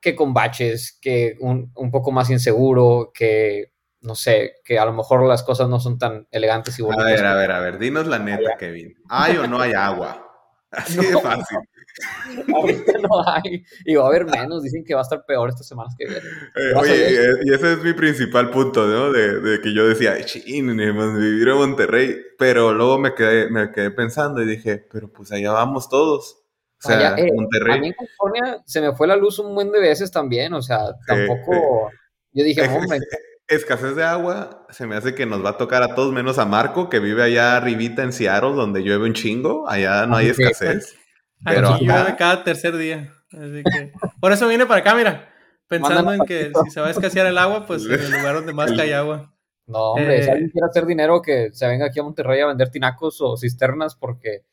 S3: que con baches, que un, un poco más inseguro, que no sé, que a lo mejor las cosas no son tan elegantes y bonitas.
S2: A ver, a ver, a ver, dinos la neta, Kevin. ¿Hay o no hay agua? Así de fácil. (laughs)
S3: Ahorita no hay. Y va a haber menos. Dicen que va a estar peor estas semanas que vienen.
S2: Eh, oye, y ese es mi principal punto, ¿no? De, que yo decía, ching, vivir en Monterrey. Pero luego me quedé, me quedé pensando y dije, pero pues allá vamos todos. O sea,
S3: eh, Monterrey. A mí en California se me fue la luz un buen de veces también. O sea, tampoco. yo dije, hombre
S2: escasez de agua, se me hace que nos va a tocar a todos menos a Marco, que vive allá arribita en Seattle, donde llueve un chingo. Allá no hay escasez.
S1: Pero llueve cada tercer día. por eso viene para acá, mira. Pensando en que si se va a escasear el agua, pues en el (laughs) lugar donde más hay agua.
S3: No, hombre, si alguien quiere hacer dinero, que se venga aquí a Monterrey a vender tinacos o cisternas, porque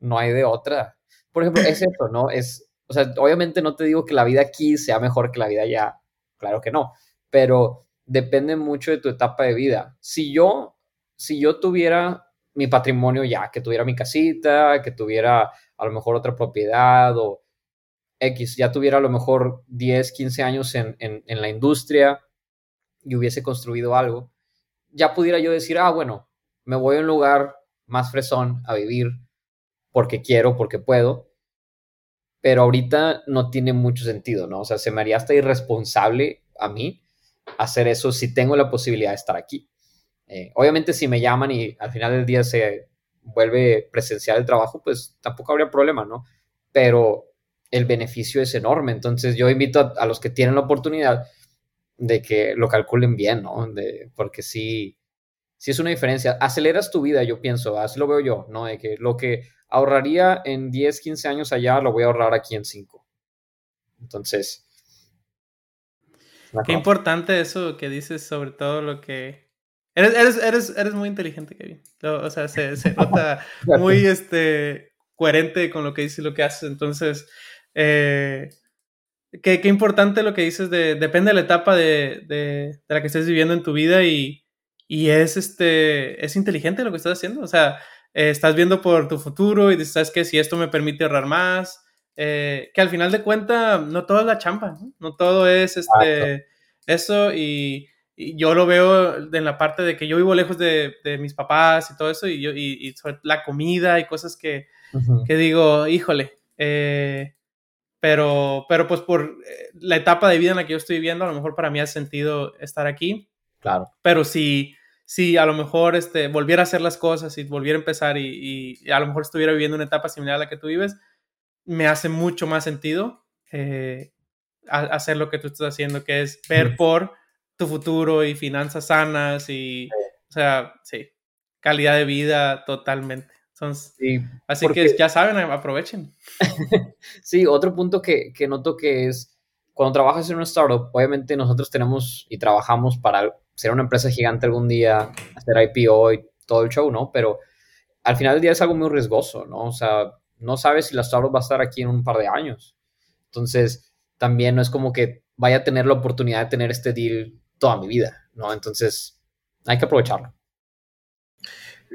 S3: no hay de otra. Por ejemplo, es eso, ¿no? Es, o sea, obviamente no te digo que la vida aquí sea mejor que la vida allá, claro que no, pero depende mucho de tu etapa de vida. Si yo, si yo tuviera mi patrimonio ya, que tuviera mi casita, que tuviera a lo mejor otra propiedad o X, ya tuviera a lo mejor 10, 15 años en, en, la industria y hubiese construido algo, ya pudiera yo decir, ah, bueno, me voy a un lugar más fresón a vivir porque quiero, porque puedo. pero ahorita no tiene mucho sentido, ¿no? O sea, se me haría hasta irresponsable a mí hacer eso si tengo la posibilidad de estar aquí. Eh, obviamente si me llaman y al final del día se vuelve presencial el trabajo, pues tampoco habría problema, ¿no? Pero el beneficio es enorme. Entonces yo invito a, los que tienen la oportunidad de que lo calculen bien, ¿no? De, porque sí, sí es una diferencia. Aceleras tu vida, yo pienso, así lo veo yo, ¿no? De que lo que ahorraría en 10, 15 años allá, lo voy a ahorrar aquí en 5. Entonces...
S1: Qué importante eso que dices sobre todo lo que Eres, eres, eres, eres muy inteligente, Kevin. O sea, se, se (laughs) nota muy este, coherente con lo que dices y lo que haces. Entonces, eh, qué, qué, importante lo que dices de, depende de la etapa de, de, de, la que estés viviendo en tu vida y, y es, este, es inteligente lo que estás haciendo. O sea, eh, estás viendo por tu futuro y dices, ¿sabes qué? Si esto me permite ahorrar más, eh, que al final de cuentas no todo es la champa, no, no todo es este, eso y yo lo veo en la parte de que yo vivo lejos de, mis papás y todo eso, y, yo, y, la comida y cosas que, que digo, híjole, eh, pero, pero pues por eh, la etapa de vida en la que yo estoy viviendo, a lo mejor para mí ha sentido estar aquí.
S3: Claro.
S1: Pero si, si a lo mejor este, volviera a hacer las cosas y volviera a empezar y, a lo mejor estuviera viviendo una etapa similar a la que tú vives, me hace mucho más sentido eh, hacer lo que tú estás haciendo, que es ver por tu futuro y finanzas sanas y, o sea, sí, calidad de vida totalmente. así que ya saben, aprovechen. (laughs)
S3: sí, otro punto que, que noto que es, cuando trabajas en una startup, obviamente nosotros tenemos y trabajamos para ser una empresa gigante algún día, hacer IPO y todo el show, ¿no? Pero al final del día es algo muy riesgoso, ¿no? O sea, no sabes si la startup va a estar aquí en un par de años. Entonces, también no es como que vaya a tener la oportunidad de tener este deal toda mi vida, ¿no? Entonces, hay que aprovecharlo.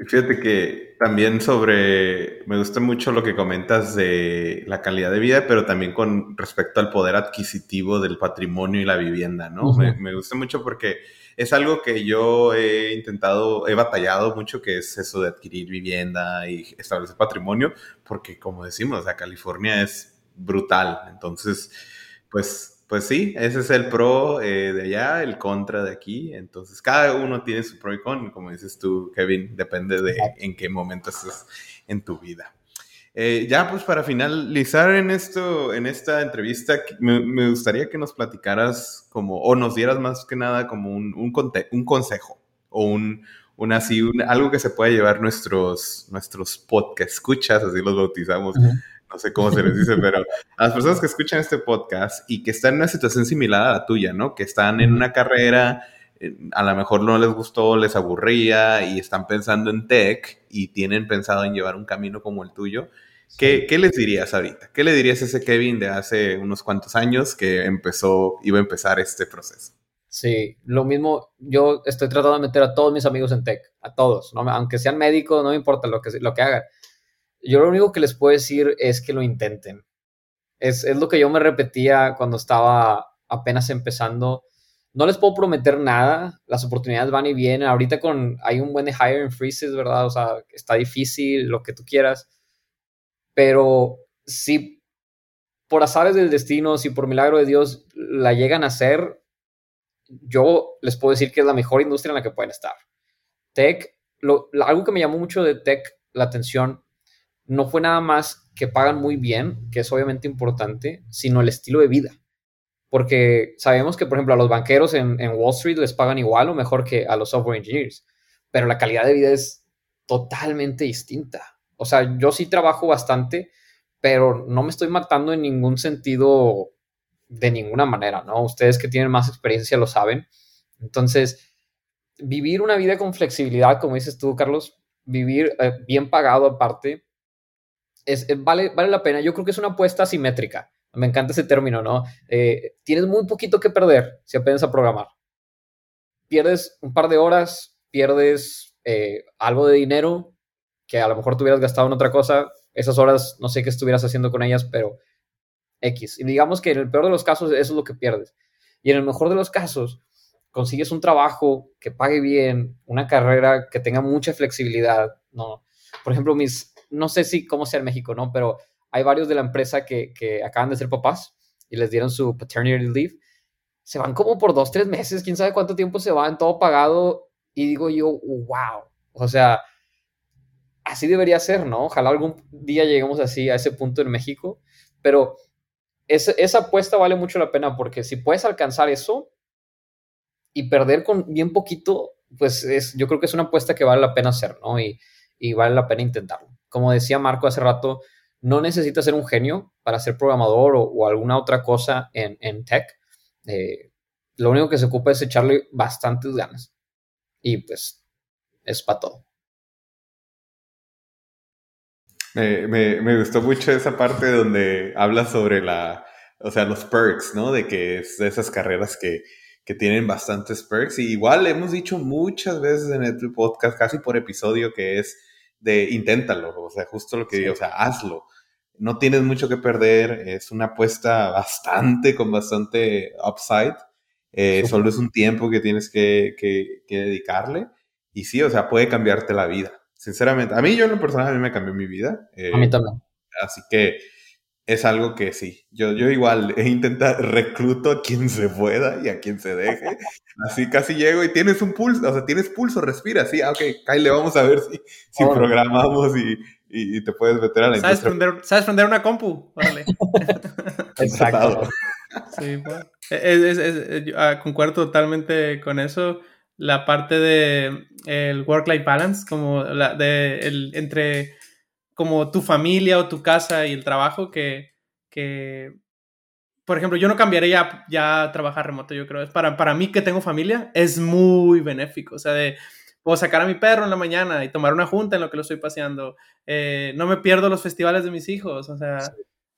S2: Fíjate que también sobre, me gusta mucho lo que comentas de la calidad de vida, pero también con respecto al poder adquisitivo del patrimonio y la vivienda, ¿no? me, gusta mucho porque es algo que yo he intentado, he batallado mucho, que es eso de adquirir vivienda y establecer patrimonio, porque como decimos, la California es brutal, entonces, pues pues sí, ese es el pro eh, de allá, el contra de aquí. Entonces, cada uno tiene su pro y con, como dices tú, Kevin, depende de en qué momento estás en tu vida. Eh, ya, pues para finalizar en esto, en esta entrevista, me, gustaría que nos platicaras como, o nos dieras más que nada como un, un, un consejo o un, un así, algo que se pueda llevar nuestros, nuestros podcast escuchas, así los bautizamos, no sé cómo se les dice, (laughs) pero a las personas que escuchan este podcast y que están en una situación similar a la tuya, ¿no? Que están en una carrera, eh, a lo mejor no les gustó, les aburría y están pensando en tech y tienen pensado en llevar un camino como el tuyo. ¿Qué, ¿Qué, les dirías ahorita? ¿Qué le dirías a ese Kevin de hace unos cuantos años que empezó, iba a empezar este proceso?
S3: Sí, lo mismo, yo estoy tratando de meter a todos mis amigos en tech, a todos, ¿no? aunque sean médicos, no me importa lo que, lo que hagan yo lo único que les puedo decir es que lo intenten. Es, lo que yo me repetía cuando estaba apenas empezando. No les puedo prometer nada, las oportunidades van y vienen. Ahorita con hay un buen de hiring freezes, ¿verdad? O sea, está difícil, lo que tú quieras. Pero si por azares del destino, si por milagro de Dios la llegan a hacer, yo les puedo decir que es la mejor industria en la que pueden estar. Tech, algo que me llamó mucho de tech la atención no fue nada más que pagan muy bien, que es obviamente importante, sino el estilo de vida. Porque sabemos que, por ejemplo, a los banqueros en, Wall Street les pagan igual o mejor que a los software engineers, pero la calidad de vida es totalmente distinta. O sea, yo sí trabajo bastante, pero no me estoy matando en ningún sentido de ninguna manera, ¿no? Ustedes que tienen más experiencia lo saben. Entonces, vivir una vida con flexibilidad, como dices tú, Carlos, vivir eh, bien pagado aparte, vale, vale la pena. Yo creo que es una apuesta asimétrica. Me encanta ese término, ¿no? Eh, tienes muy poquito que perder si aprendes a programar. Pierdes un par de horas, pierdes eh, algo de dinero que a lo mejor tuvieras gastado en otra cosa. Esas horas no sé qué estuvieras haciendo con ellas, pero X. Y digamos que en el peor de los casos eso es lo que pierdes. Y en el mejor de los casos consigues un trabajo que pague bien, una carrera que tenga mucha flexibilidad, ¿no? Por ejemplo, mis, no sé si cómo sea en México, ¿no? Pero hay varios de la empresa que, que acaban de ser papás y les dieron su paternity leave. Se van como por dos, tres meses, quién sabe cuánto tiempo se van, todo pagado. Y digo yo, wow. O sea, así debería ser, ¿no? Ojalá algún día lleguemos así a ese punto en México. Pero esa, esa apuesta vale mucho la pena porque si puedes alcanzar eso y perder con bien poquito, pues es, yo creo que es una apuesta que vale la pena hacer, ¿no? Y, y vale la pena intentarlo. Como decía Marco hace rato, no necesitas ser un genio para ser programador o, alguna otra cosa en, en tech. Eh, lo único que se ocupa es echarle bastantes ganas. Y pues es para todo.
S2: Me, me, gustó mucho esa parte donde habla sobre la, o sea, los perks, ¿no? De que es de esas carreras que, que tienen bastantes perks. Y igual hemos dicho muchas veces en el podcast, casi por episodio, que es de inténtalo, o sea, justo lo que digo, o sea, hazlo. No tienes mucho que perder, es una apuesta bastante, con bastante upside. Eh, solo es un tiempo que tienes que, que, dedicarle. Y sí, o sea, puede cambiarte la vida. Sinceramente, a mí yo en lo personal, a mí me cambió mi vida.
S3: a mí también.
S2: Así que es algo que sí, yo, yo igual he intentado, (laughs) recluto a quien se pueda y a quien se deje. Así casi llego y tienes un pulso, o sea, tienes pulso, respira, sí, ah, ok, Kyle, vamos a ver si, si programamos y, y, te puedes meter a la
S1: ¿Sabes Prender, ¿Sabes prender una compu? Vale. (laughs)
S3: Exacto.
S1: sí, bueno. es, es, ah, concuerdo totalmente con eso. La parte de el work-life balance, como la de el, entre como tu familia o tu casa y el trabajo que, que por ejemplo, yo no cambiaría ya, a trabajar remoto, yo creo. Para, para mí que tengo familia, es muy benéfico. O sea, de, puedo sacar a mi perro en la mañana y tomar una junta en lo que lo estoy paseando. Eh, no me pierdo los festivales de mis hijos. O sea,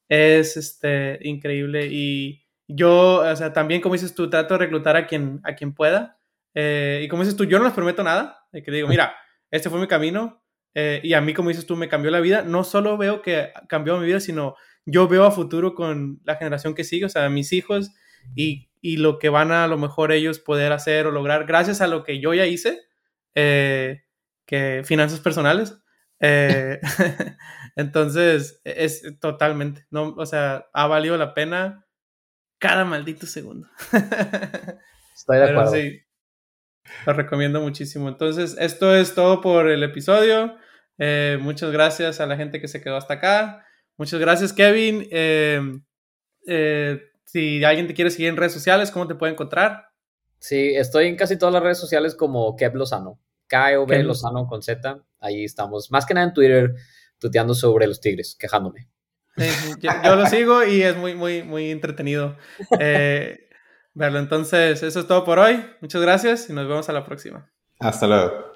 S1: es este, increíble. Y yo, o sea, también como dices tú, trato de reclutar a quien, a quien pueda. Eh, y como dices tú, yo no les prometo nada. De que digo, mira, este fue mi camino. Eh, y a mí, como dices tú, me cambió la vida. No solo veo que cambió mi vida, sino yo veo a futuro con la generación que sigue, o sea, mis hijos y, y lo que van a, a lo mejor ellos poder hacer o lograr gracias a lo que yo ya hice, eh, que finanzas personales. Eh, (laughs) entonces, es totalmente, no, o sea, ha valido la pena cada maldito segundo. (laughs)
S3: Estoy de acuerdo. sí,
S1: lo recomiendo muchísimo. Entonces, esto es todo por el episodio. Eh, muchas gracias a la gente que se quedó hasta acá. Muchas gracias, Kevin. Em, eh, si alguien te quiere seguir en redes sociales, ¿cómo te puede encontrar?
S3: Sí, estoy en casi todas las redes sociales como Kev Lozano. K-E-V Lozano con Z. Ahí estamos. Más que nada en Twitter, tuteando sobre los tigres, quejándome.
S1: yo, lo sigo y es muy, muy, muy entretenido. (laughs) Eh, verlo. Entonces, eso es todo por hoy. Muchas gracias y nos vemos a la próxima.
S2: Hasta luego.